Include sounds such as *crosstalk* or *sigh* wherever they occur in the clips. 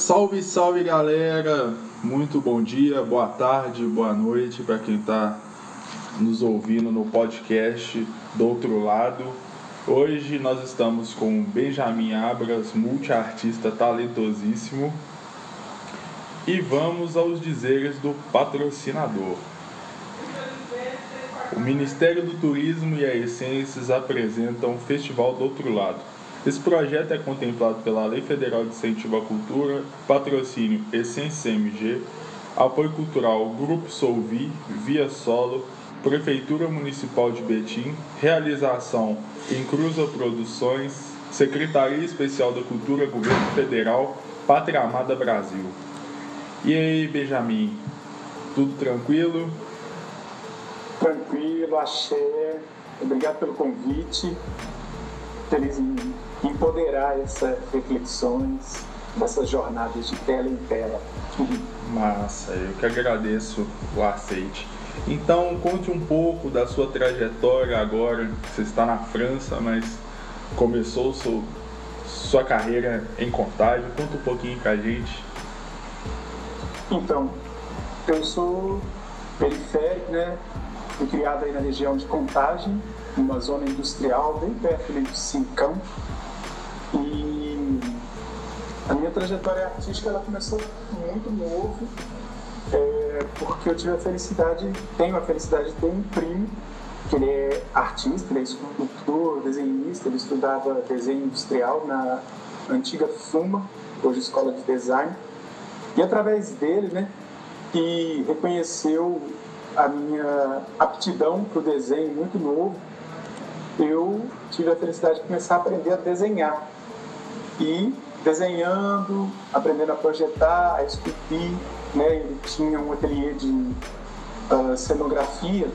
Salve, salve galera! Muito bom dia, boa tarde, boa noite para quem está nos ouvindo no podcast do outro lado. Hoje nós estamos com Benjamin Abras, multiartista talentosíssimo, e vamos aos dizeres do patrocinador. O Ministério do Turismo e a Essências apresentam o Festival do Outro Lado esse projeto é contemplado pela Lei Federal de Incentivo à Cultura, patrocínio Essência CMG, apoio cultural Grupo Solvi, Via Solo, Prefeitura Municipal de Betim, realização Incruza Produções, Secretaria Especial da Cultura, Governo Federal, Pátria Amada Brasil. E aí, Benjamin, tudo tranquilo? Tranquilo, axé. Obrigado pelo convite. Feliz em empoderar essas reflexões, essas jornadas de tela em tela. Massa, eu que agradeço o aceite. Então, conte um pouco da sua trajetória agora. Você está na França, mas começou sua, sua carreira em Contagem. Conta um pouquinho com a gente. Então, eu sou periférico, né? Fui criado aí na região de Contagem, numa zona industrial bem perto ali de Cincão. Minha trajetória artística ela começou muito novo, é, porque eu tive a felicidade, tenho a felicidade de ter um primo, que ele é artista, ele é escultor, desenhista, ele estudava desenho industrial na antiga FUMA, hoje Escola de Design. E através dele, né, que reconheceu a minha aptidão para o desenho muito novo, eu tive a felicidade de começar a aprender a desenhar e desenhando, aprendendo a projetar, a esculpir. Né? Ele tinha um ateliê de uh, cenografia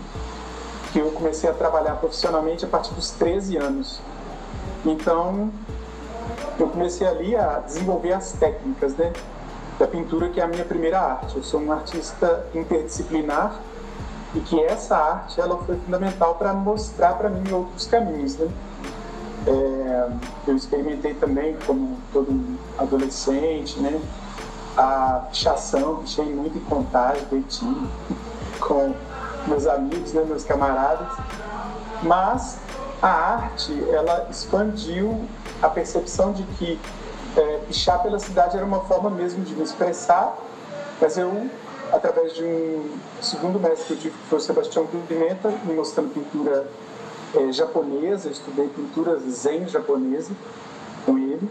que eu comecei a trabalhar profissionalmente a partir dos 13 anos. Então, eu comecei ali a desenvolver as técnicas né, da pintura, que é a minha primeira arte. Eu sou um artista interdisciplinar e que essa arte ela foi fundamental para mostrar para mim outros caminhos. Né? É, eu experimentei também, como todo adolescente, né? A pichação, pichei muito em contagem, Betim, com meus amigos, né, meus camaradas. Mas a arte, ela expandiu a percepção de que é, pichar pela cidade era uma forma mesmo de me expressar, mas eu, através de um segundo mestre que eu tive, que foi o Sebastião Pimenta, me mostrando pintura é, japonesa, estudei pintura zen japonesa com ele.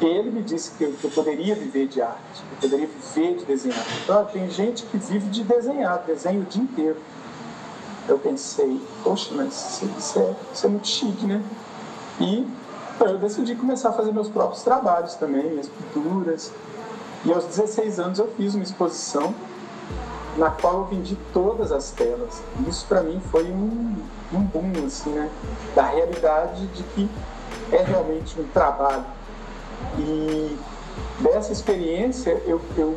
E ele me disse que eu, que eu poderia viver de arte, que eu poderia viver de desenhar. Então, tem gente que vive de desenhar, desenha o dia inteiro. Eu pensei, poxa, mas isso é, isso é muito chique, né? E eu decidi começar a fazer meus próprios trabalhos também, minhas pinturas. E aos 16 anos eu fiz uma exposição na qual eu vendi todas as telas. Isso para mim foi um, um boom, assim, né? Da realidade de que é realmente um trabalho. E dessa experiência, eu, eu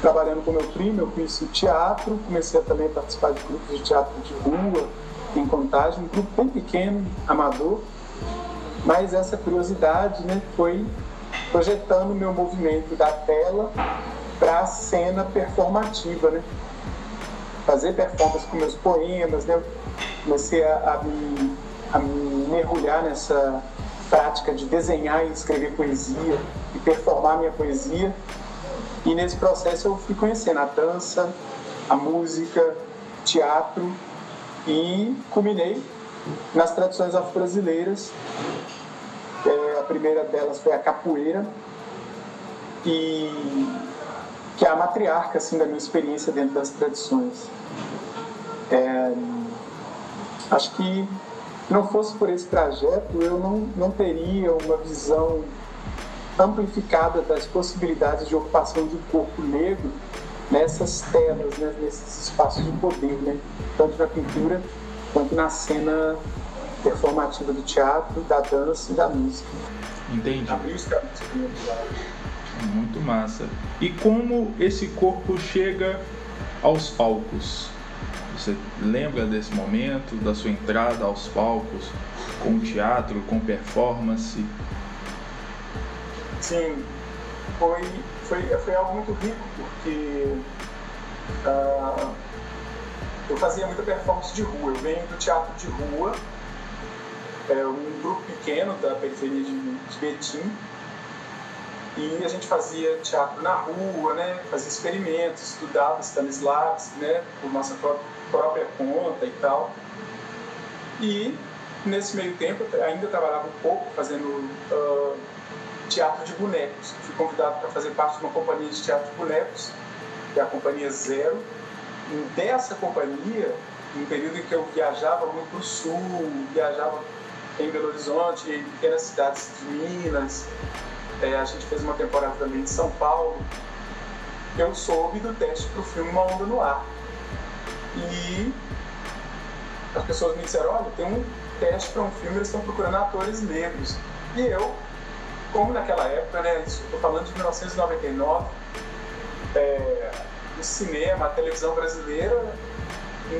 trabalhando com meu primo, eu conheci o teatro, comecei a também participar de grupos de teatro de rua, em Contagem, um grupo bem pequeno, amador, mas essa curiosidade né, foi projetando o meu movimento da tela para a cena performativa, né? Fazer performance com meus poemas, né? Comecei a, a, me, a me mergulhar nessa prática de desenhar e escrever poesia e performar minha poesia. E nesse processo eu fui conhecendo a dança, a música, teatro e culminei nas tradições afro-brasileiras. É, a primeira delas foi a capoeira. E que é a matriarca assim, da minha experiência dentro das tradições. É, acho que não fosse por esse trajeto, eu não, não teria uma visão amplificada das possibilidades de ocupação de um corpo negro nessas telas, né, nesses espaços de poder, né, tanto na pintura quanto na cena performativa do teatro, da dança e da música. Entendi. A música, muito massa. E como esse corpo chega aos palcos? Você lembra desse momento, da sua entrada aos palcos, com teatro, com performance? Sim. foi, foi, foi algo muito rico, porque uh, eu fazia muita performance de rua. Eu venho do teatro de rua, é um grupo pequeno da periferia de, de Betim, e a gente fazia teatro na rua, né? fazia experimentos, estudava Stanislavski né? por nossa própria conta e tal. E nesse meio tempo ainda trabalhava um pouco fazendo uh, teatro de bonecos. Fui convidado para fazer parte de uma companhia de teatro de bonecos, que é a Companhia Zero. E dessa companhia, um período em que eu viajava muito para o sul, viajava em Belo Horizonte, em pequenas cidades de Minas, é, a gente fez uma temporada também de São Paulo, eu soube do teste para o filme Uma Onda no Ar. E as pessoas me disseram, olha, tem um teste para um filme, eles estão procurando atores negros. E eu, como naquela época, né, estou falando de 1999, é, o cinema, a televisão brasileira,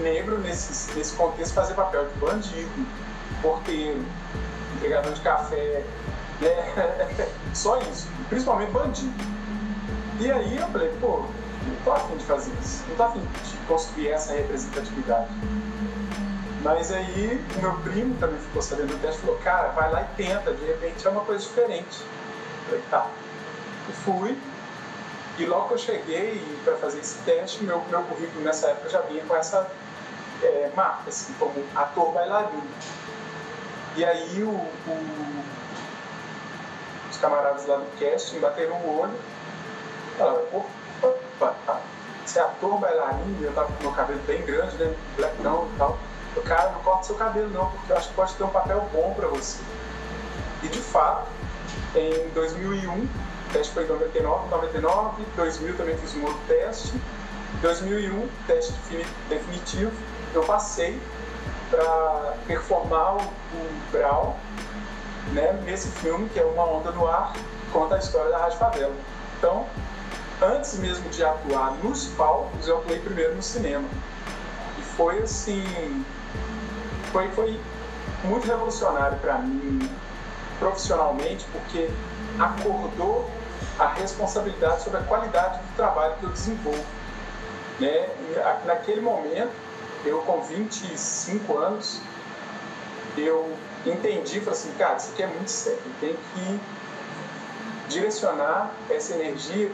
negro nesse, nesse contexto fazia papel de bandido, porteiro, entregador de café, né? *laughs* só isso, principalmente bandido. E aí eu falei, pô, não tô afim de fazer isso, não tô afim de construir essa representatividade. Mas aí o meu primo também ficou sabendo do teste e falou, cara, vai lá e tenta, de repente é uma coisa diferente. Eu falei, tá. E fui, e logo que eu cheguei para fazer esse teste, meu, meu currículo nessa época já vinha com essa é, marca, assim, como ator bailarino. E aí o, o, os camaradas lá do casting bateram o olho falaram, opa, você é ator bailarino, eu tava com meu cabelo bem grande, né, blackão e tal. O cara, não corta seu cabelo não, porque eu acho que pode ter um papel bom para você. E de fato, em 2001, o teste foi em 99, 99, 2000 também fiz um outro teste. 2001, teste definitivo, eu passei para performar o Brau né, nesse filme, que é Uma Onda no Ar, conta a história da Rádio Favela. Então, antes mesmo de atuar nos palcos, eu atuei primeiro no cinema. E foi assim, foi, foi muito revolucionário para mim profissionalmente, porque acordou a responsabilidade sobre a qualidade do trabalho que eu desenvolvo. Né? E naquele momento, eu com 25 anos, eu entendi, falei assim, cara, isso aqui é muito sério, tem que direcionar essa energia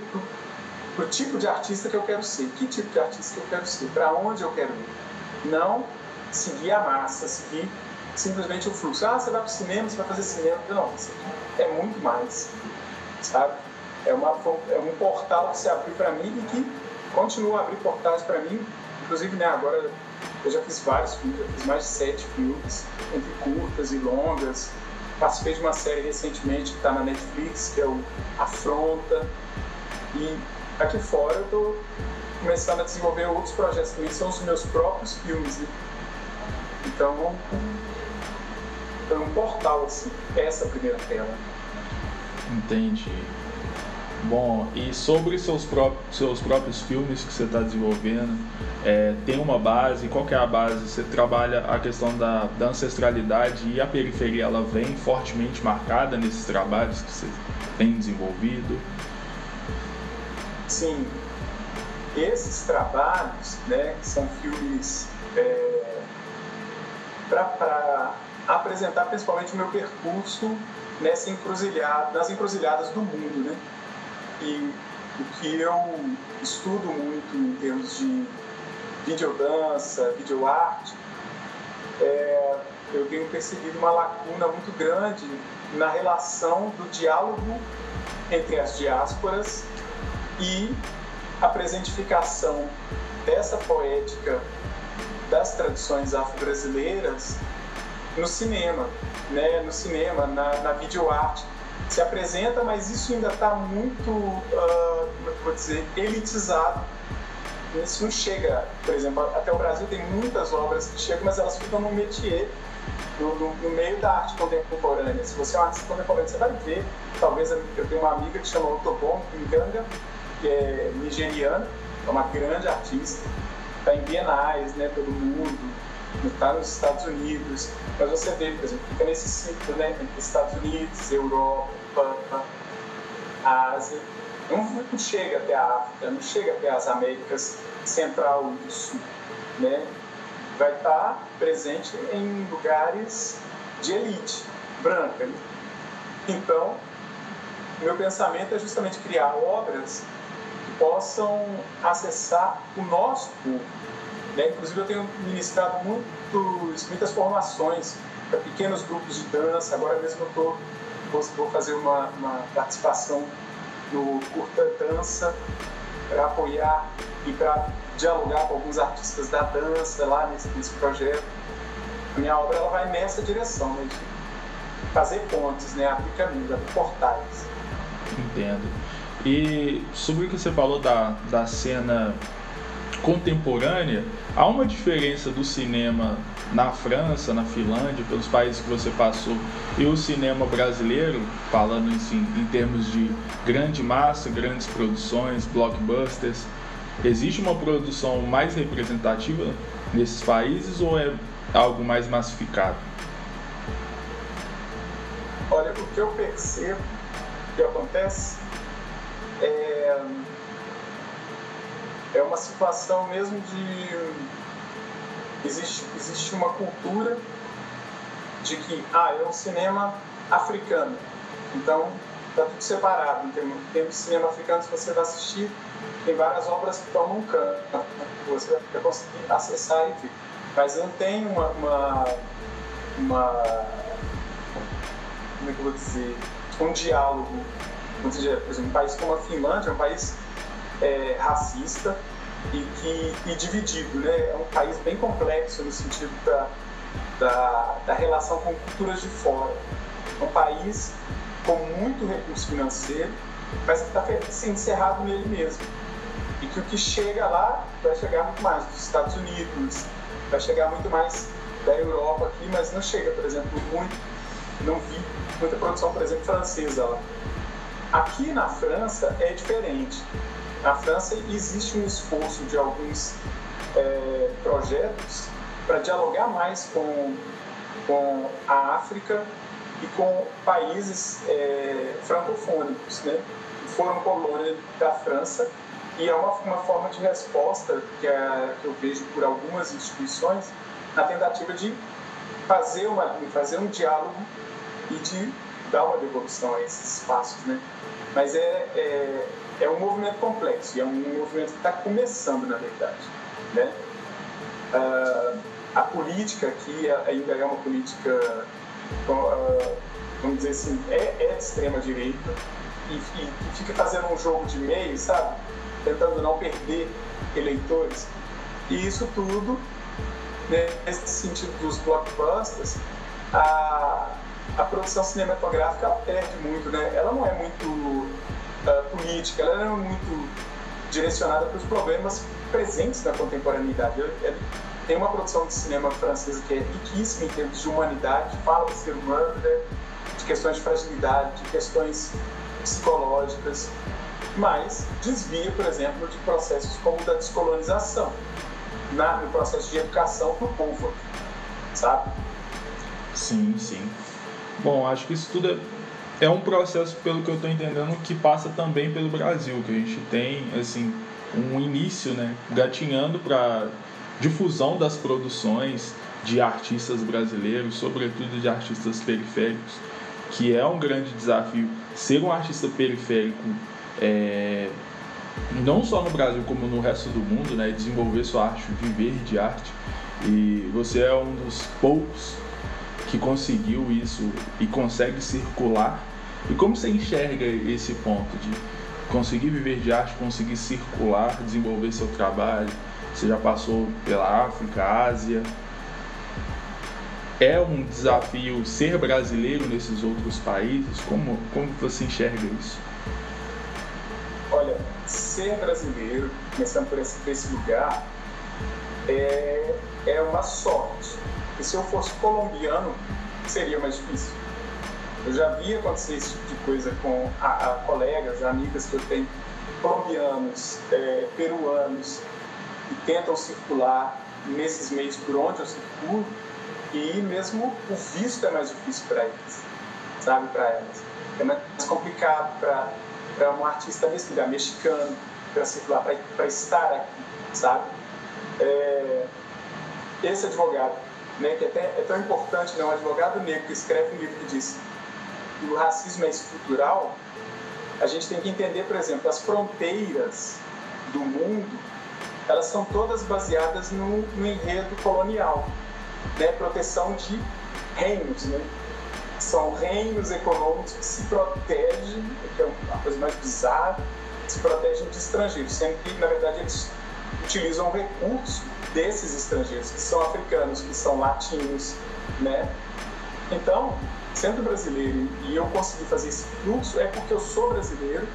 para o tipo de artista que eu quero ser, que tipo de artista que eu quero ser, para onde eu quero ir. Não seguir a massa, seguir simplesmente o fluxo. Ah, você vai para o cinema, você vai fazer cinema. Não, isso aqui é muito mais, sabe? É, uma, é um portal que se abriu para mim e que continua a abrir portais para mim. Inclusive, né, agora eu já fiz vários filmes, já fiz mais de sete filmes, entre curtas e longas. Participei de uma série recentemente que está na Netflix, que é o Afronta. E aqui fora eu estou começando a desenvolver outros projetos também, são os meus próprios filmes. Né? Então, é um portal, assim, essa primeira tela. Entendi. Bom, e sobre seus próprios, seus próprios filmes que você está desenvolvendo, é, tem uma base? Qual é a base? Você trabalha a questão da, da ancestralidade e a periferia, ela vem fortemente marcada nesses trabalhos que você tem desenvolvido? Sim. Esses trabalhos, né, são filmes é, para apresentar principalmente o meu percurso nessa encruzilhada, nas encruzilhadas do mundo, né? E o que eu estudo muito em termos de videodança, videoarte, é, eu tenho percebido uma lacuna muito grande na relação do diálogo entre as diásporas e a presentificação dessa poética das tradições afro-brasileiras no cinema, né? no cinema, na, na videoarte. Se apresenta, mas isso ainda está muito, uh, como é eu vou dizer, elitizado. Isso não chega, por exemplo, até o Brasil tem muitas obras que chegam, mas elas ficam no métier, no, no, no, meio da arte contemporânea. Se você é um artista contemporâneo, você vai ver. Talvez eu tenho uma amiga que chama Otobon que é nigeriana, é uma grande artista está em bienais, né, pelo mundo, está nos Estados Unidos, mas você vê, por exemplo, fica nesse ciclo, né, entre Estados Unidos, Europa, Ásia, não chega até a África, não chega até as Américas Central e Sul, né? Vai estar presente em lugares de elite branca. Né? Então, meu pensamento é justamente criar obras que possam acessar o nosso público. Né? Inclusive, eu tenho ministrado muitos, muitas formações para pequenos grupos de dança. Agora mesmo eu tô, vou, vou fazer uma, uma participação no Curta Dança para apoiar e para dialogar com alguns artistas da dança lá nesse, nesse projeto. A minha obra ela vai nessa direção, né, de fazer pontes, né, abrir caminhos, abrir portais. Entendo. E sobre o que você falou da, da cena contemporânea, há uma diferença do cinema na França, na Finlândia, pelos países que você passou, e o cinema brasileiro, falando assim, em termos de grande massa, grandes produções, blockbusters, existe uma produção mais representativa nesses países ou é algo mais massificado? Olha, o que eu percebo que acontece é, é uma situação mesmo de existe, existe uma cultura de que ah, é um cinema africano. Então, está tudo separado. Em termos de cinema africano, se você vai assistir, tem várias obras que estão num canto. Você vai conseguir acessar e ver. Mas não tem uma, uma, uma como é que eu vou dizer, um diálogo. Ou seja, por exemplo, um país como a Finlândia um país é, racista, e, que, e dividido. Né? É um país bem complexo no sentido da, da, da relação com culturas de fora. É um país com muito recurso financeiro, mas que está se encerrado nele mesmo. E que o que chega lá vai chegar muito mais dos Estados Unidos, vai chegar muito mais da Europa aqui, mas não chega, por exemplo, muito, não vi muita produção, por exemplo, francesa lá. Aqui na França é diferente. Na França existe um esforço de alguns é, projetos para dialogar mais com, com a África e com países é, francofônicos, né? Foram colônia da França e é uma, uma forma de resposta que, é, que eu vejo por algumas instituições na tentativa de fazer, uma, fazer um diálogo e de dar uma devolução a esses espaços, né? Mas é, é é um movimento complexo e é um movimento que está começando, na verdade. Né? Uh, a política aqui ainda é uma política, uh, vamos dizer assim, é, é de extrema direita e, e, e, fica fazendo um jogo de meio, sabe? Tentando não perder eleitores. E isso tudo, né, nesse sentido dos blockbusters, a, a produção cinematográfica perde muito, né? Ela não é muito uh, política, ela era muito direcionada para os problemas presentes na contemporaneidade. Ele tem uma produção de cinema francesa que é riquíssima em termos de humanidade, fala do ser humano, né, de questões de fragilidade, de questões psicológicas, mas desvia, por exemplo, de processos como o da descolonização, na, no processo de educação para o povo, sabe? Sim, sim. Bom, acho que isso tudo é é um processo, pelo que eu estou entendendo, que passa também pelo Brasil, que a gente tem assim um início, né, gatinhando para difusão das produções de artistas brasileiros, sobretudo de artistas periféricos, que é um grande desafio ser um artista periférico, é, não só no Brasil como no resto do mundo, né, desenvolver sua arte, viver de arte. E você é um dos poucos que conseguiu isso e consegue circular e como você enxerga esse ponto de conseguir viver de arte, conseguir circular, desenvolver seu trabalho? Você já passou pela África, Ásia. É um desafio ser brasileiro nesses outros países? Como, como você enxerga isso? Olha, ser brasileiro, começando por esse, por esse lugar, é, é uma sorte. E se eu fosse colombiano, seria mais difícil eu já vi acontecer esse tipo de coisa com a, a colegas, amigas que eu tenho, colombianos, é, peruanos, que tentam circular nesses meios por onde eu circulo, e mesmo o visto é mais difícil para eles, sabe, para elas. É mais complicado para um artista respirar mexicano, para circular, para estar aqui, sabe? É, esse advogado, né, que é até é tão importante, né, um advogado negro que escreve um livro que diz o racismo é estrutural, a gente tem que entender, por exemplo, as fronteiras do mundo, elas são todas baseadas no, no enredo colonial, né, proteção de reinos, né? São reinos econômicos que se protegem, que é a coisa mais bizarra, se protegem de estrangeiros, sendo que, na verdade, eles utilizam o recurso desses estrangeiros, que são africanos, que são latinos, né? Então, sendo brasileiro e eu consegui fazer esse fluxo, é porque eu sou brasileiro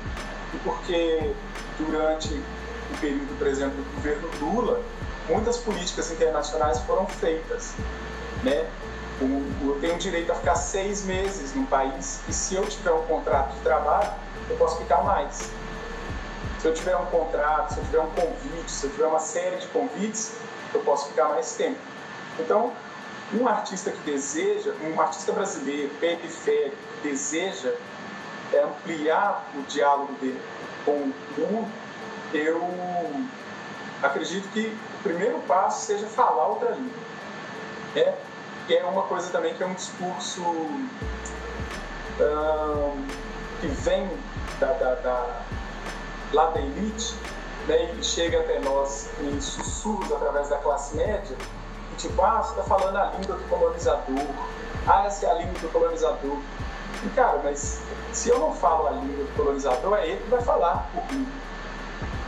e porque durante o período, por exemplo, do governo Lula, muitas políticas internacionais foram feitas, né? Eu tenho direito a ficar seis meses no país e se eu tiver um contrato de trabalho, eu posso ficar mais. Se eu tiver um contrato, se eu tiver um convite, se eu tiver uma série de convites, eu posso ficar mais tempo. Então, um artista que deseja, um artista brasileiro, periférico, que deseja é, ampliar o diálogo dele com o mundo, eu acredito que o primeiro passo seja falar outra língua. É, que é uma coisa também que é um discurso que vem da, da, da, lá da elite né, e chega até nós em sussurros através da classe média, tipo, ah, você está falando a língua do colonizador, ah, essa é a língua do colonizador. E cara, mas se eu não falo a língua do colonizador, é ele que vai falar por mim.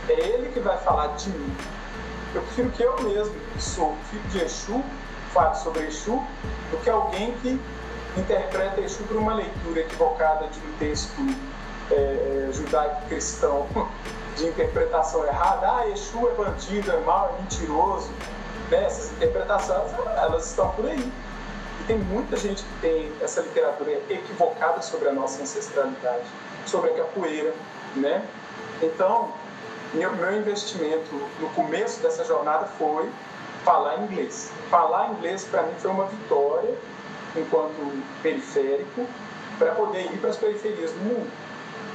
É ele que vai falar de mim. Eu prefiro que eu mesmo, que sou filho de Exu, fale sobre Exu, do que alguém que interpreta Exu por uma leitura equivocada de um texto é, é judaico-cristão *laughs* de interpretação errada, ah, Exu é bandido, é mau, é mentiroso. Essas interpretações, elas estão por aí. E tem muita gente que tem essa literatura equivocada sobre a nossa ancestralidade, sobre a capoeira, né? Então, meu, meu investimento no começo dessa jornada foi falar inglês. Falar inglês para mim foi uma vitória enquanto periférico para poder ir para as periferias do mundo.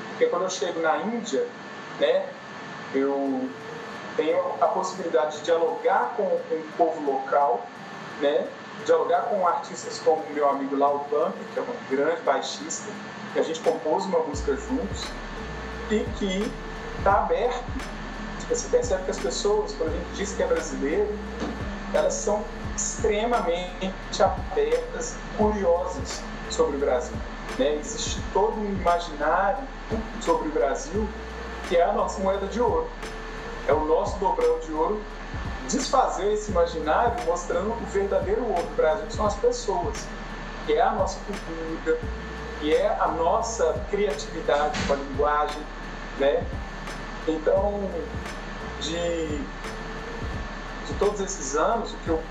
Porque quando eu chego na Índia, né, eu tenho a possibilidade de dialogar com, o povo local, né, dialogar com artistas como o meu amigo Lau Bump, que é um grande baixista, que a gente compôs uma música juntos e que está aberto. Você percebe que as pessoas, quando a gente diz que é brasileiro, elas são extremamente abertas, curiosas sobre o Brasil. Né? Existe todo um imaginário sobre o Brasil que é a nossa moeda de ouro. É o nosso dobrão de ouro desfazer esse imaginário mostrando o verdadeiro ouro do Brasil, que são as pessoas, que é a nossa cultura, que é a nossa criatividade com a linguagem, né? Então, de, de todos esses anos, o que eu,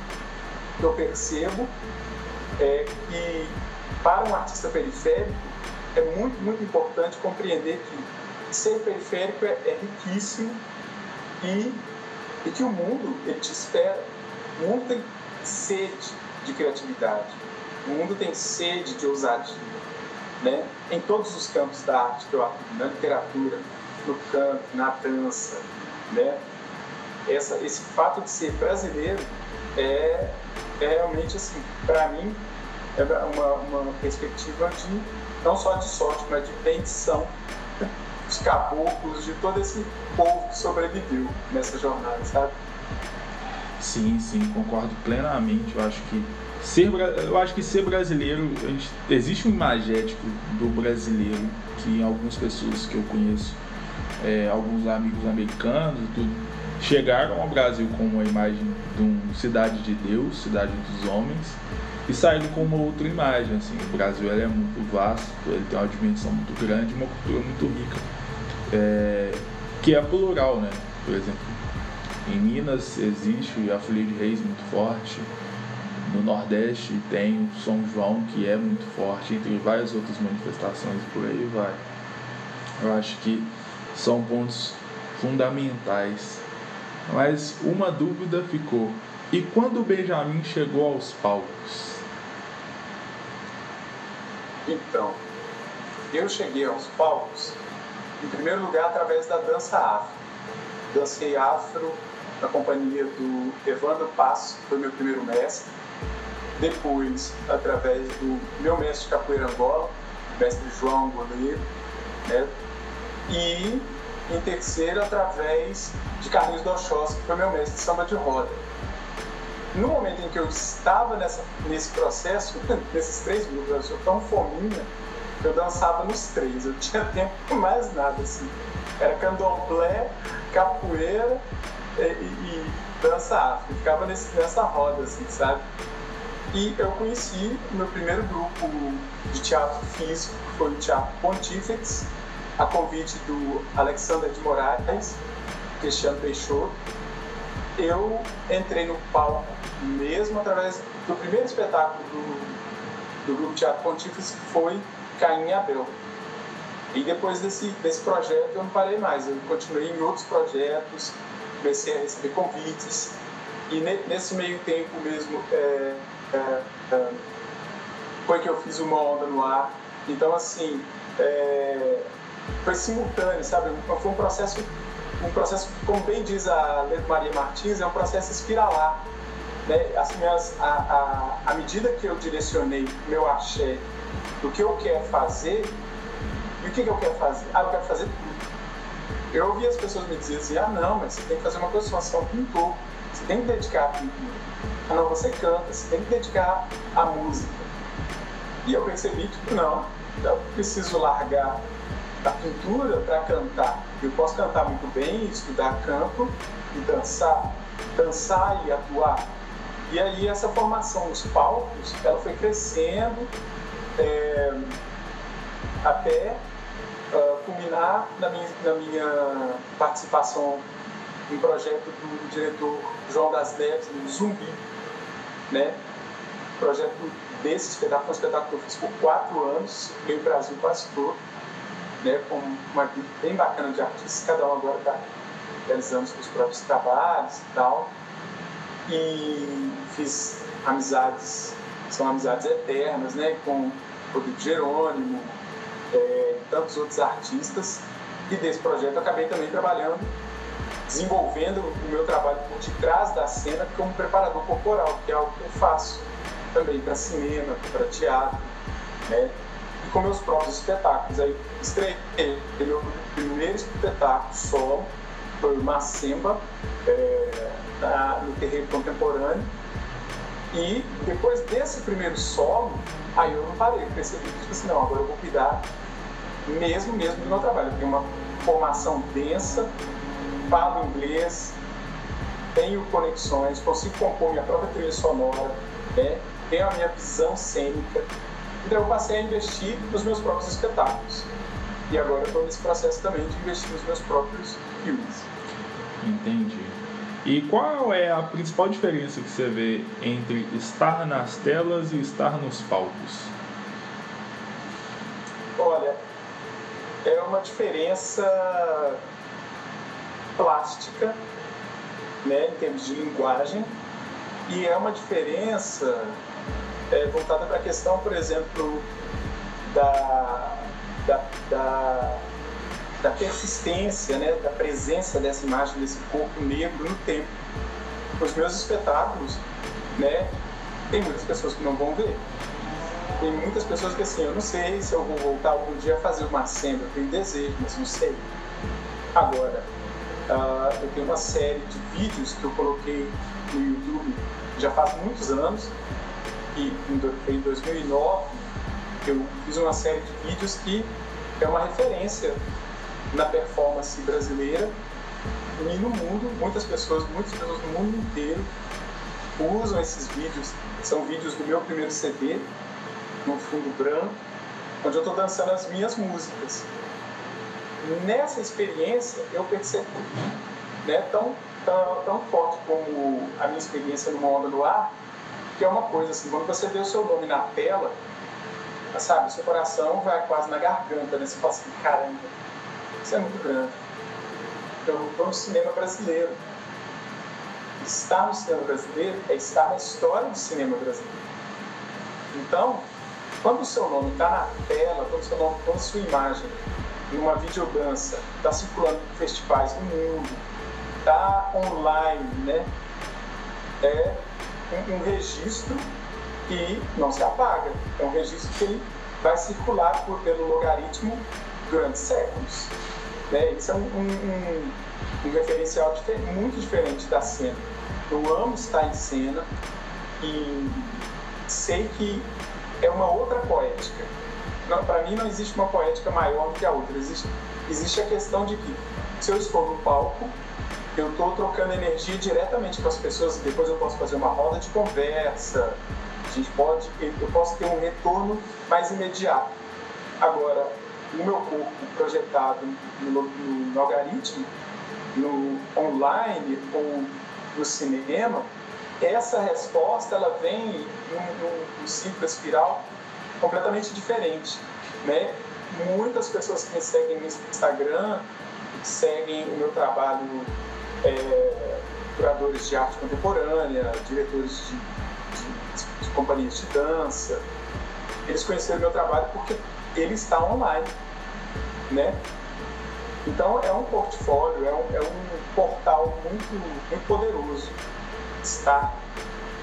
que eu percebo é que para um artista periférico é muito, muito importante compreender que ser periférico é, é riquíssimo e, que o mundo ele te espera. O mundo tem sede de criatividade, o mundo tem sede de ousadia, né? em todos os campos da arte que eu atuo, na literatura, no canto, na dança. Né? Essa, esse fato de ser brasileiro é, é realmente, assim, para mim, é uma, uma perspectiva de não só de sorte, mas de bendição os caboclos, de todo esse povo que sobreviveu nessa jornada, sabe? Sim, sim, concordo plenamente. Eu acho que ser, eu acho que ser brasileiro, gente, existe um imagético do brasileiro que algumas pessoas que eu conheço, é, alguns amigos americanos, tudo, chegaram ao Brasil com uma imagem de uma cidade de Deus, cidade dos homens, e saíram com uma outra imagem. Assim, o Brasil é muito vasto, ele tem uma dimensão muito grande, uma cultura muito rica é, que é plural, né? Por exemplo, em Minas existe a Folia de Reis muito forte, no Nordeste tem o São João que é muito forte, entre várias outras manifestações e por aí vai. Eu acho que são pontos fundamentais. Mas uma dúvida ficou. E quando o Benjamin chegou aos palcos? Então, eu cheguei aos palcos em primeiro lugar, através da dança afro. Dancei afro na companhia do Evandro Passo, que foi meu primeiro mestre. Depois, através do meu mestre de capoeira Angola, mestre João Goleiro. Né? E, em terceiro, através de Carlinhos Dochós, que foi meu mestre de samba de roda. No momento em que eu estava nessa, nesse processo, *laughs* nesses três grupos, eu sou tão fominha, eu dançava nos três, eu tinha *laughs* tempo para mais nada, assim. Era candomblé, capoeira e, e, e dança afro. Ficava nesse, nessa roda, assim, sabe? E eu conheci meu primeiro grupo de teatro físico, que foi o Teatro Pontífex, a convite do Alexander de Moraes, Cristiano Peixoto. Eu entrei no palco mesmo através do primeiro espetáculo do, do grupo Teatro Pontífex, que foi Caim e Abel. E depois desse, desse projeto eu não parei mais, eu continuei em outros projetos, comecei a receber convites, e ne, nesse meio tempo mesmo é, é, é, foi que eu fiz uma onda no ar. Então, assim, é, foi simultâneo, sabe? Foi um processo, um processo, como bem diz a Letra Maria Martins, é um processo espiralar. Né? As minhas, a, a, a medida que eu direcionei meu axé do que eu quero fazer, e o que, que eu quero fazer? Ah, eu quero fazer tudo. Eu ouvi as pessoas me dizerem assim, ah não, mas você tem que fazer uma coisa só, você é um pintor, você tem que dedicar a pintura. Ah não, você canta, você tem que dedicar a música. E eu percebi que não, eu preciso largar a pintura para cantar. Eu posso cantar muito bem, estudar canto e dançar, dançar e atuar. E aí essa formação nos palcos, ela foi crescendo, é, até uh, culminar na minha, na minha participação em projeto do diretor João das Neves, no Zumbi, né? O projeto desse espetáculo, um espetáculo que eu fiz por quatro anos, meio Brasil quase todo, né? Com uma equipe bem bacana de artistas, cada um agora está realizando seus próprios trabalhos e tal. E fiz amizades, são amizades eternas, né? Com Rodrigo Jerônimo, é, tantos outros artistas. E desse projeto eu acabei também trabalhando, desenvolvendo o meu trabalho por detrás da cena como preparador corporal, que é algo que eu faço também para cinema, para teatro, né? E com meus próprios espetáculos. Aí estreiei meu primeiro espetáculo solo, foi o Macemba, é, no terreiro contemporâneo. E depois desse primeiro solo, Aí eu não parei, percebi que, tipo assim, não, agora eu vou cuidar mesmo, mesmo do meu trabalho. Eu tenho uma formação densa, falo inglês, tenho conexões, consigo compor minha própria trilha sonora, né? tenho a minha visão cênica. Então eu passei a investir nos meus próprios espetáculos. E agora estou nesse processo também de investir nos meus próprios filmes. Entendi. E qual é a principal diferença que você vê entre estar nas telas e estar nos palcos? Olha, é uma diferença plástica, né, em termos de linguagem, e é uma diferença é, voltada para a questão, por exemplo, da, da, da da persistência, né, da presença dessa imagem desse corpo negro no tempo. Os meus espetáculos, né, tem muitas pessoas que não vão ver. Tem muitas pessoas que assim, eu não sei se eu vou voltar algum dia a fazer uma cena, eu tenho desejo, mas não sei. Agora, uh, eu tenho uma série de vídeos que eu coloquei no YouTube já faz muitos anos, e em 2009 eu fiz uma série de vídeos que é uma referência na performance brasileira e no mundo, muitas pessoas, muitas pessoas no mundo inteiro usam esses vídeos. São vídeos do meu primeiro CD, no fundo branco, onde eu estou dançando as minhas músicas. Nessa experiência, eu percebi, né, tão, tão, tão forte como a minha experiência numa onda no ar, que é uma coisa assim, quando você vê o seu nome na tela, sabe, seu coração vai quase na garganta, né? Você fala assim, caramba, isso é muito grande. Estou no cinema brasileiro. Estar no cinema brasileiro é estar na história do cinema brasileiro. Então, quando o seu nome está na tela, quando, seu nome, quando a sua imagem numa videodança, está circulando em festivais no mundo, está online, né? É um, um, registro que não se apaga, é um registro que vai circular por, pelo logaritmo durante séculos. Né? Isso é um, um, um referencial muito diferente da cena. Eu amo estar em cena e sei que é uma outra poética. Para mim não existe uma poética maior do que a outra. Existe, existe a questão de que se eu estou no palco, eu estou trocando energia diretamente com as pessoas. Depois eu posso fazer uma roda de conversa. A gente pode, eu posso ter um retorno mais imediato. Agora, o meu corpo projetado no, no, no algoritmo, no online ou no cinema, essa resposta ela vem num, ciclo espiral completamente diferente, né? Muitas pessoas que me seguem no Instagram seguem o meu trabalho, é, curadores de arte contemporânea, diretores de, de, de companhias de dança, eles conheceram o meu trabalho porque ele está online, né? Então é um portfólio, é um, é um portal muito, muito poderoso estar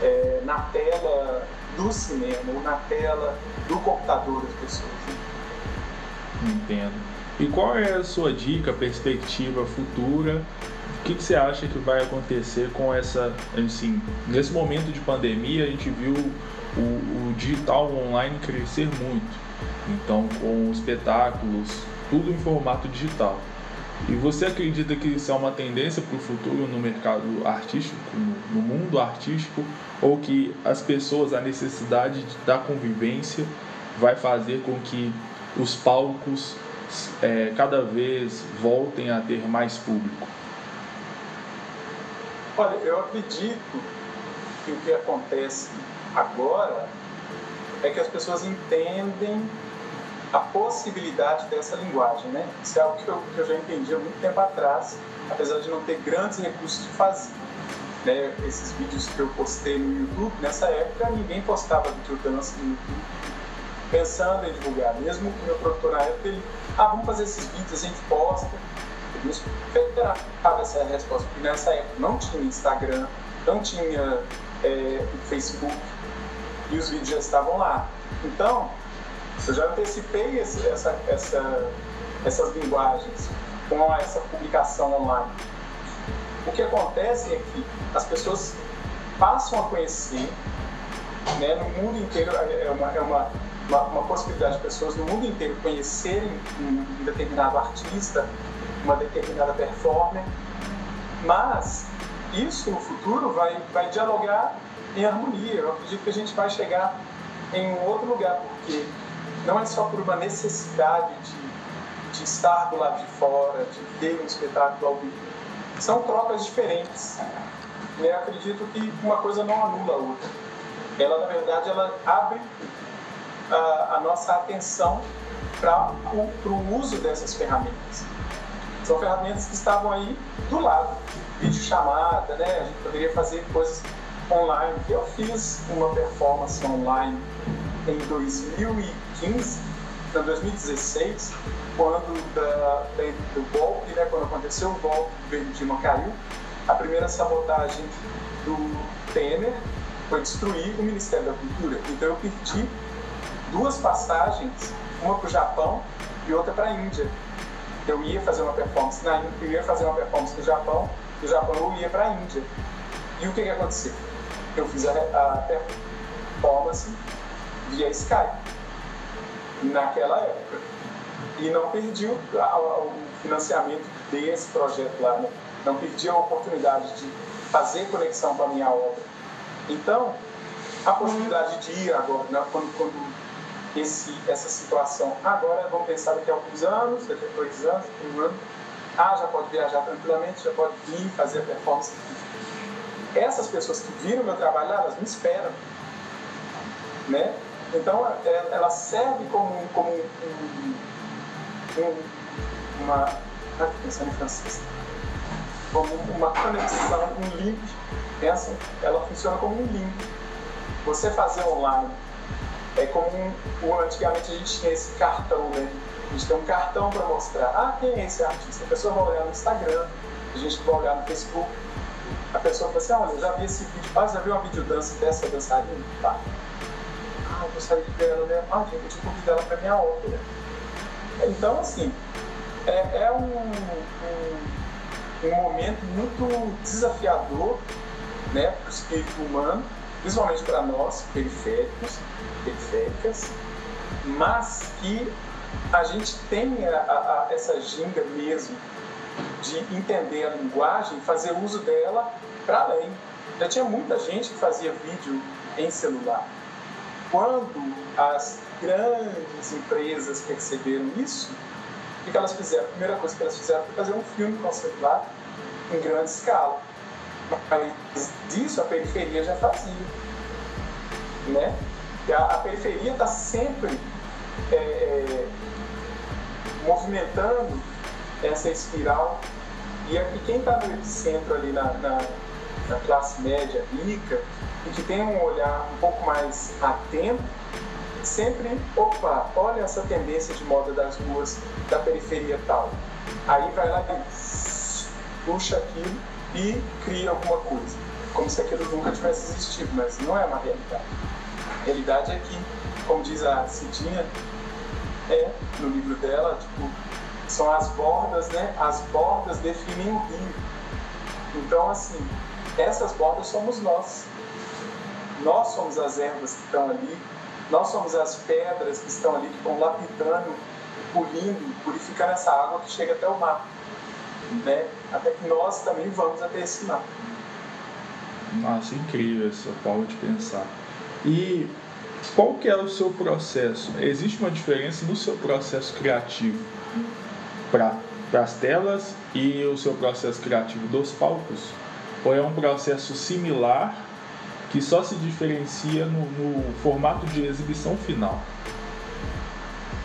é, na tela do cinema ou na tela do computador das pessoas. Né? Entendo. E qual é a sua dica, perspectiva futura? O que, que, você acha que vai acontecer com essa, assim, nesse momento de pandemia a gente viu o, o digital online crescer muito, então com espetáculos, tudo em formato digital. E você acredita que isso é uma tendência para o futuro no mercado artístico, no mundo artístico, ou que as pessoas, a necessidade da convivência vai fazer com que os palcos é, cada vez voltem a ter mais público? Olha, eu acredito que o que acontece agora é que as pessoas entendem a possibilidade dessa linguagem, né? Isso é algo que eu, que eu já entendi há muito tempo atrás, apesar de não ter grandes recursos de fazer. Né? Esses vídeos que eu postei no YouTube, nessa época ninguém postava videodança no YouTube pensando em divulgar. Mesmo o meu produtor na época, ele, ah, vamos fazer esses vídeos, a gente posta. Eu não esperava essa resposta, porque nessa época não tinha Instagram, não tinha é, Facebook, e os vídeos já estavam lá. Então, eu já antecipei esse, essa, essa, essas linguagens com essa publicação online. O que acontece é que as pessoas passam a conhecer, né, no mundo inteiro, é, é uma, é uma, uma, uma possibilidade de pessoas no mundo inteiro conhecerem um, determinado artista, uma determinada performance, mas isso no futuro vai, vai dialogar em harmonia. Eu acredito que a gente vai chegar em um outro lugar, porque não é só por uma necessidade de, de estar do lado de fora, de ver um espetáculo ao vivo. São trocas diferentes. Eu acredito que uma coisa não anula a outra. Ela, na verdade, ela abre a, a nossa atenção para o uso dessas ferramentas. São ferramentas que estavam aí do lado. Vídeo chamada, né? A gente poderia fazer coisas online. Eu fiz uma performance online em 2015, em 2016, quando da, do golpe, né, quando aconteceu o golpe, o governo Dilma caiu, a primeira sabotagem do Temer foi destruir o Ministério da Cultura. Então eu perdi duas passagens, uma para o Japão e outra para a Índia. Eu ia fazer uma performance na Índia, eu ia fazer uma performance no Japão, do Japão eu ia para a Índia. E o que, que aconteceu? Eu fiz a, a performance via Skype naquela época. E não perdi o, o financiamento desse projeto lá, né? não perdi a oportunidade de fazer conexão com a minha obra. Então, a possibilidade de ir agora, né? quando, quando esse, essa situação, agora vamos pensar daqui a alguns anos, daqui a dois anos, um ano, ah, já pode viajar tranquilamente, já pode vir fazer a performance. Essas pessoas que viram meu trabalho, elas me esperam. Né? Então, é, ela serve como, como um, um, uma. pensando em francês. Como uma conexão, um link. Essa, ela funciona como um link. Você fazer online É como um, antigamente a gente tinha esse cartão, né? A gente tem um cartão para mostrar. Ah, quem é esse artista? A pessoa vai olhar no Instagram, a gente vai olhar no Facebook. A pessoa fala assim, olha, já vi esse vídeo, ah, já vi uma videodança dessa dançarina? Tá. Ah, eu gostaria de ver ela, né? Ah, gente, eu te convido ela para minha ópera. Então, assim, é, é um, um, um, momento muito desafiador né, para o espírito humano, principalmente para nós, periféricos, periféricas, mas que a gente tem a, a, a essa ginga mesmo de entender a linguagem e fazer uso dela para além. Já tinha muita gente que fazia vídeo em celular. Quando as grandes empresas perceberam isso, o que elas fizeram? A primeira coisa que elas fizeram foi fazer um filme com o celular em grande escala. Mas disso a periferia já fazia. Né? A, a periferia está sempre é, é, movimentando essa espiral. E, aqui quem está no epicentro ali na, na, na classe média rica e que tem um olhar um pouco mais atento, sempre, opa, olha essa tendência de moda das ruas da periferia tal. Aí vai lá e puxa aquilo e cria alguma coisa. Como se aquilo nunca tivesse existido, mas não é uma realidade. A realidade é que, como diz a Cidinha, é, no livro dela, tipo, são as bordas, né? As bordas definem o rio. Então, assim, essas bordas somos nós. Nós somos as ervas que estão ali, nós somos as pedras que estão ali, que estão lapidando, pulindo, purificando essa água que chega até o mar. Né? Até que nós também vamos até esse mar. Nossa, incrível essa forma de pensar. E qual que é o seu processo? Existe uma diferença no seu processo criativo para as telas e o seu processo criativo dos palcos? Ou é um processo similar que só se diferencia no, no formato de exibição final?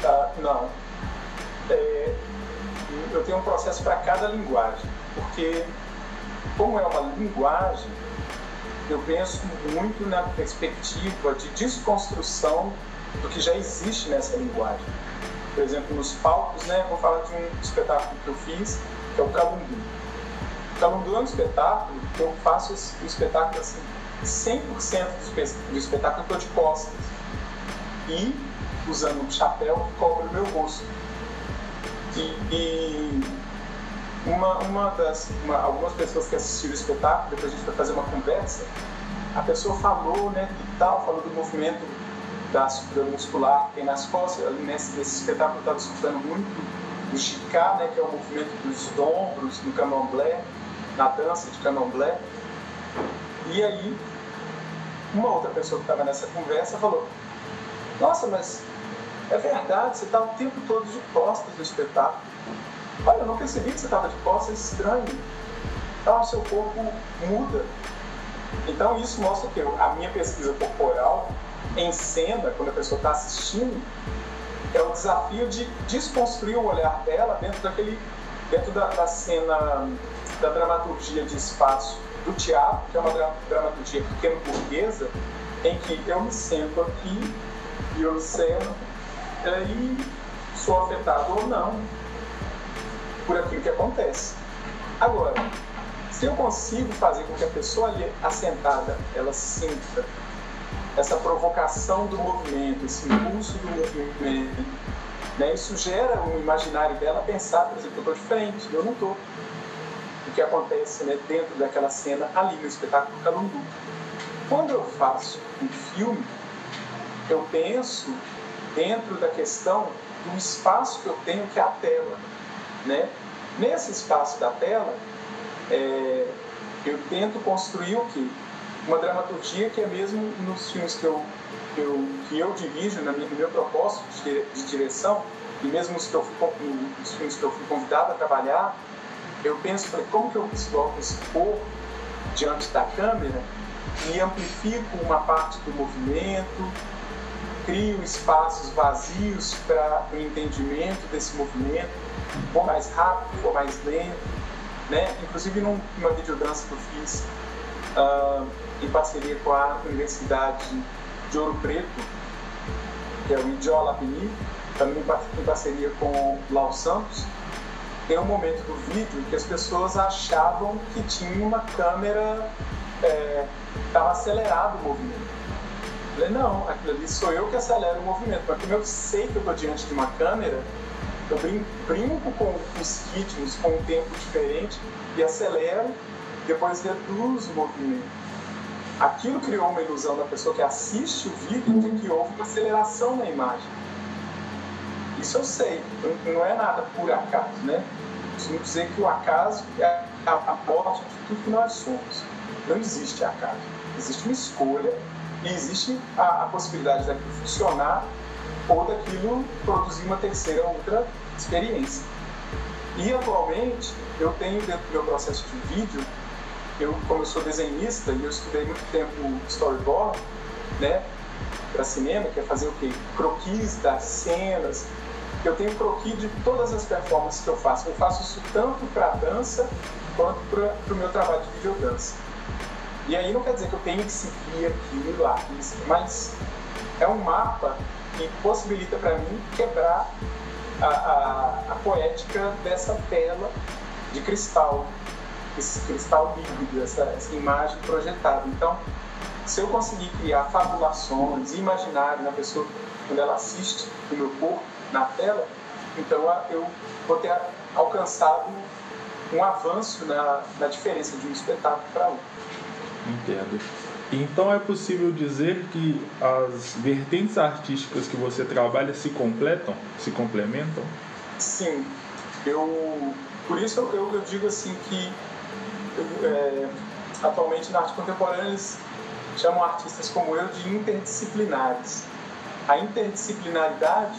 Tá, não. É, eu tenho um processo para cada linguagem, porque como é uma linguagem, eu penso muito na perspectiva de desconstrução do que já existe nessa linguagem. Por exemplo, nos palcos, né, vou falar de um espetáculo que eu fiz, que é o Calundu. O Calundu é um espetáculo que eu faço o espetáculo assim, 100% do espetáculo eu estou de costas e usando um chapéu que cobre o meu rosto. E, e uma, uma das, uma, algumas pessoas que assistiram o espetáculo, depois a gente foi fazer uma conversa, a pessoa falou, né, e tal, falou do movimento da estrutura muscular que tem nas costas. Nesse, nesse espetáculo eu estava escutando muito do Chicá, né, que é o movimento dos ombros no candomblé, na dança de candomblé. E aí, uma outra pessoa que estava nessa conversa falou: Nossa, mas é verdade, você está o tempo todo de costas no espetáculo. Olha, eu não percebi que você estava de costas, é estranho. Então, o seu corpo muda. Então, isso mostra que a minha pesquisa corporal em cena, quando a pessoa está assistindo, é o desafio de desconstruir o olhar dela dentro daquele, dentro da, da cena, da dramaturgia de espaço do teatro, que é uma dramaturgia pequeno burguesa, em que eu me sento aqui e observo é, e sou afetado ou não por aquilo que acontece. Agora, se eu consigo fazer com que a pessoa ali assentada ela sinta essa provocação do movimento, esse impulso do movimento, né, isso gera um imaginário dela pensar, por exemplo, eu estou de frente, eu não estou que acontece né, dentro daquela cena ali no espetáculo Calundu. Quando eu faço um filme, eu penso dentro da questão do espaço que eu tenho, que é a tela. Né? Nesse espaço da tela, é, eu tento construir o quê? Uma dramaturgia que é mesmo nos filmes que eu, que eu, que eu dirijo, na minha, no meu propósito de, de direção, e mesmo os, que eu fui, os filmes que eu fui convidado a trabalhar, eu penso, como que eu coloco esse corpo diante da câmera e amplifico uma parte do movimento, crio espaços vazios para o entendimento desse movimento, for mais rápido, for mais lento, né? Inclusive numa videodança que eu fiz uh, em parceria com a Universidade de Ouro Preto, que é o Idiola Lapini, também em parceria com Lau Santos, tem um momento do vídeo que as pessoas achavam que tinha uma câmera, estava é, acelerado o movimento. Eu falei, não, aquilo ali sou eu que acelero o movimento, mas como eu sei que eu estou diante de uma câmera, eu brinco com os ritmos, com um tempo diferente e acelero, depois reduzo o movimento. Aquilo criou uma ilusão da pessoa que assiste o vídeo de que houve uma aceleração na imagem. Isso eu sei, não é nada por acaso, né? Costumo dizer que o acaso é a morte de tudo que nós somos. Não existe acaso. Existe uma escolha e existe a, a possibilidade daquilo funcionar ou daquilo produzir uma terceira outra experiência. E atualmente eu tenho dentro do meu processo de vídeo, eu como eu sou desenhista e eu estudei muito tempo storyboard, né, para cinema, que é fazer o quê? Croquis das cenas. Eu tenho croquis de todas as performances que eu faço. Eu faço isso tanto para dança quanto para o meu trabalho de videodança. E aí não quer dizer que eu tenho que seguir aquilo lá, mas é um mapa que possibilita para mim quebrar a, a, a, poética dessa tela de cristal, esse cristal líquido, essa, essa imagem projetada. Então, se eu conseguir criar fabulações, imaginário na pessoa quando ela assiste o meu corpo na tela, então eu vou ter alcançado um avanço na, na diferença de um espetáculo para outro. Entendo. Então é possível dizer que as vertentes artísticas que você trabalha se completam, se complementam? Sim. Eu, por isso eu, eu, digo assim que é, atualmente na arte contemporânea eles chamam artistas como eu de interdisciplinares. A interdisciplinaridade,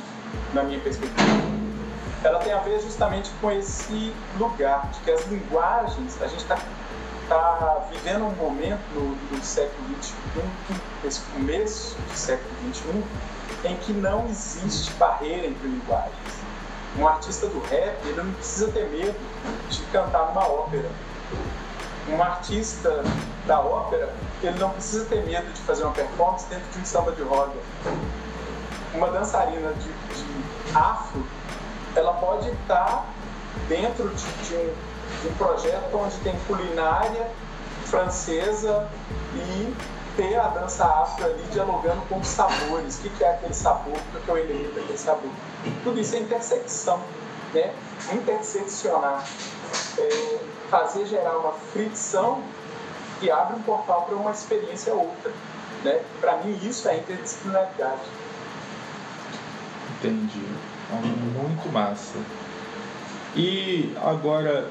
na minha perspectiva, ela tem a ver justamente com esse lugar de que as linguagens, a gente está está vivendo um momento no, do século XXI, esse começo do século XXI, em que não existe barreira entre linguagens. Um artista do rap, ele não precisa ter medo de cantar numa ópera. Um artista da ópera, ele não precisa ter medo de fazer uma performance dentro de um samba de roda. Uma dançarina de, de afro, ela pode estar dentro de, de um um projeto onde tem culinária francesa e ter a dança afro ali dialogando com os sabores. O que é aquele sabor? O que é o elemento daquele sabor? Tudo isso é intersecção, né? Interseccionar. É, fazer gerar uma fricção que abre um portal para uma experiência outra. Né? Para mim, isso é interdisciplinaridade. Entendi. Muito massa. E agora,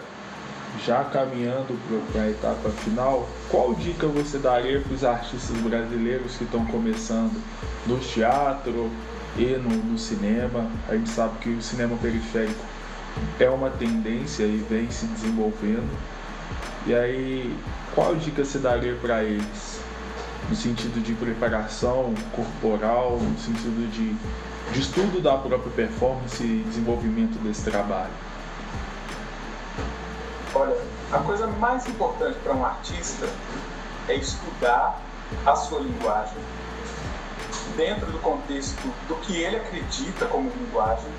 já caminhando para a etapa final, qual dica você daria para os artistas brasileiros que estão começando no teatro e no, no, cinema? A gente sabe que o cinema periférico é uma tendência e vem se desenvolvendo. E aí, qual dica você daria para eles? No sentido de preparação corporal, no sentido de, de estudo da própria performance e desenvolvimento desse trabalho? Olha, a coisa mais importante para um artista é estudar a sua linguagem dentro do contexto do que ele acredita como linguagem,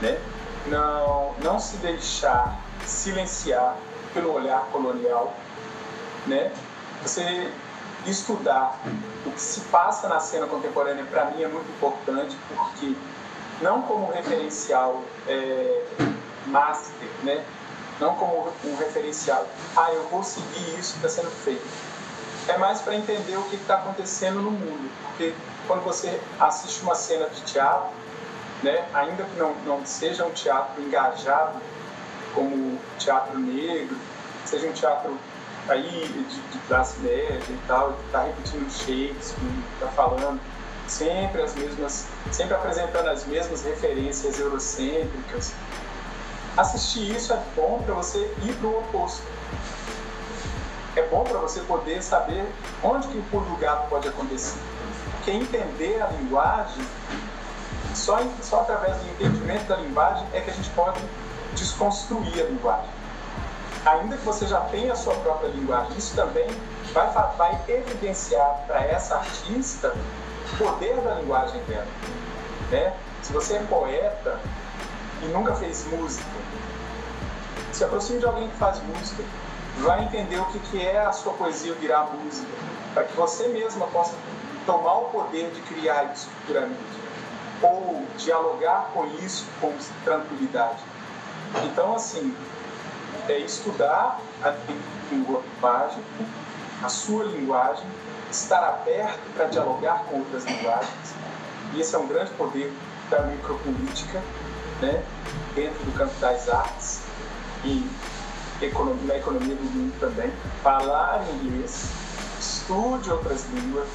né? Não, não se deixar silenciar pelo olhar colonial, né? Você estudar o que se passa na cena contemporânea para mim é muito importante porque não como referencial é, master, né? não como um referencial. Ah, eu vou seguir isso que está sendo feito. É mais para entender o que está acontecendo no mundo. Porque quando você assiste uma cena de teatro, né, ainda que não, não seja um teatro engajado, como teatro negro, seja um teatro aí de, de classe média e tal, que está repetindo Shakespeare, está falando sempre as mesmas, sempre apresentando as mesmas referências eurocêntricas, assistir isso é bom para você ir para o oposto. É bom para você poder saber onde que o gato pode acontecer. Porque entender a linguagem, só, só através do entendimento da linguagem é que a gente pode desconstruir a linguagem. Ainda que você já tenha a sua própria linguagem, isso também vai, vai evidenciar para essa artista o poder da linguagem dela. Né? Se você é poeta e nunca fez música, se aproxime de alguém que faz música, vai entender o que, que é a sua poesia virar música, para que você mesma possa tomar o poder de criar isso futuramente, ou dialogar com isso com tranquilidade. Então, assim, é estudar a linguagem, a sua linguagem, estar aberto para dialogar com outras linguagens. E esse é um grande poder da micropolítica, né, dentro do campo das artes e economia, na economia do mundo também. Falar inglês, estude outras línguas,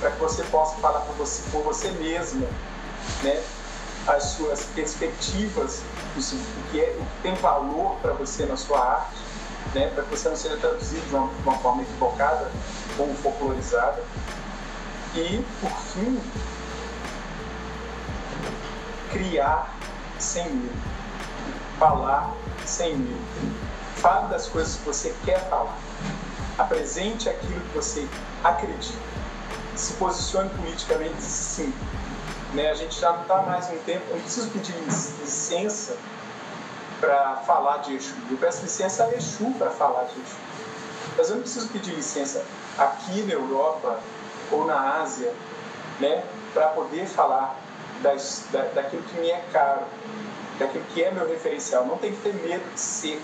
para que você possa falar por você, por você mesma, né, as suas perspectivas, o que, é, o que tem valor para você na sua arte, né, para que você não seja traduzido de uma, de uma forma equivocada ou folclorizada. E, por fim, criar sem medo, falar sem medo. Fale das coisas que você quer falar. Apresente aquilo que você acredita. Se posicione politicamente sim. Né? A gente já não está mais um tempo, eu não preciso pedir licença para falar de Exu. Eu peço licença a Exu para falar de Exu. Mas eu não preciso pedir licença aqui na Europa ou na Ásia né, para poder falar das, da, daquilo que me é caro, daquilo que é meu referencial. Não tem que ter medo de ser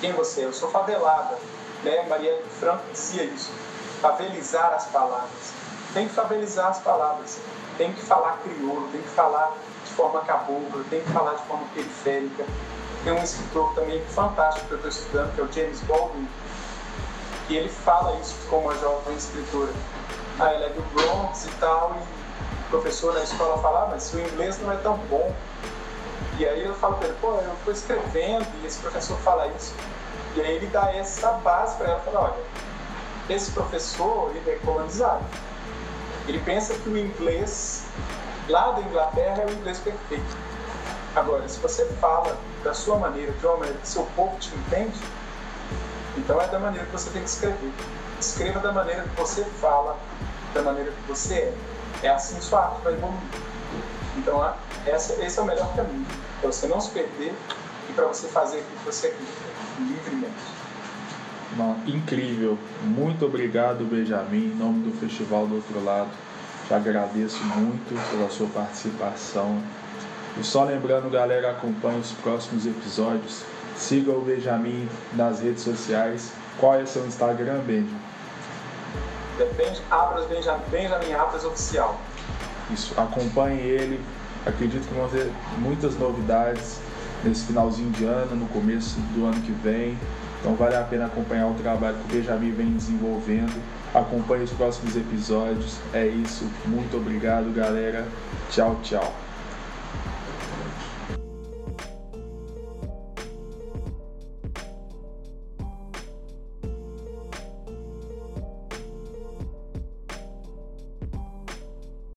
quem você é. Eu sou favelada. Né? Maria Franco dizia isso. Favelizar as palavras. Tem que favelizar as palavras. Tem que falar crioulo, tem que falar de forma cabocla, tem que falar de forma periférica. Tem um escritor também fantástico que eu estou estudando, que é o James Baldwin, que ele fala isso como uma jovem escritora. Ah, ela é do Bronx e tal, e o professor na escola fala, ah, mas o inglês não é tão bom. E aí eu falo para ele, pô, eu estou escrevendo e esse professor fala isso. E aí ele dá essa base para ela, fala, olha, esse professor, ele é colonizado. Ele pensa que o inglês lá da Inglaterra é o inglês perfeito. Agora, se você fala da sua maneira, de uma maneira que seu povo te entende, então é da maneira que você tem que escrever. Escreva da maneira que você fala, da maneira que você é. É assim sua arte vai evoluir. Então, essa, esse é o melhor caminho. Para você não se perder e para você fazer o que você acredita. Não, incrível. Muito obrigado, Benjamin, em nome do Festival do Outro Lado. Te agradeço muito pela sua participação. E só lembrando, galera, acompanhe os próximos episódios. Siga o Benjamin nas redes sociais. Qual é o seu Instagram, Benjamin? Depende, Abras Benjamin, Benjamin Abras Oficial. Isso, acompanhe ele. Acredito que vão ter muitas novidades nesse finalzinho de ano, no começo do ano que vem. Então vale a pena acompanhar o trabalho que o Benjamin vem desenvolvendo. Acompanhe os próximos episódios. É isso. Muito obrigado, galera. Tchau, tchau.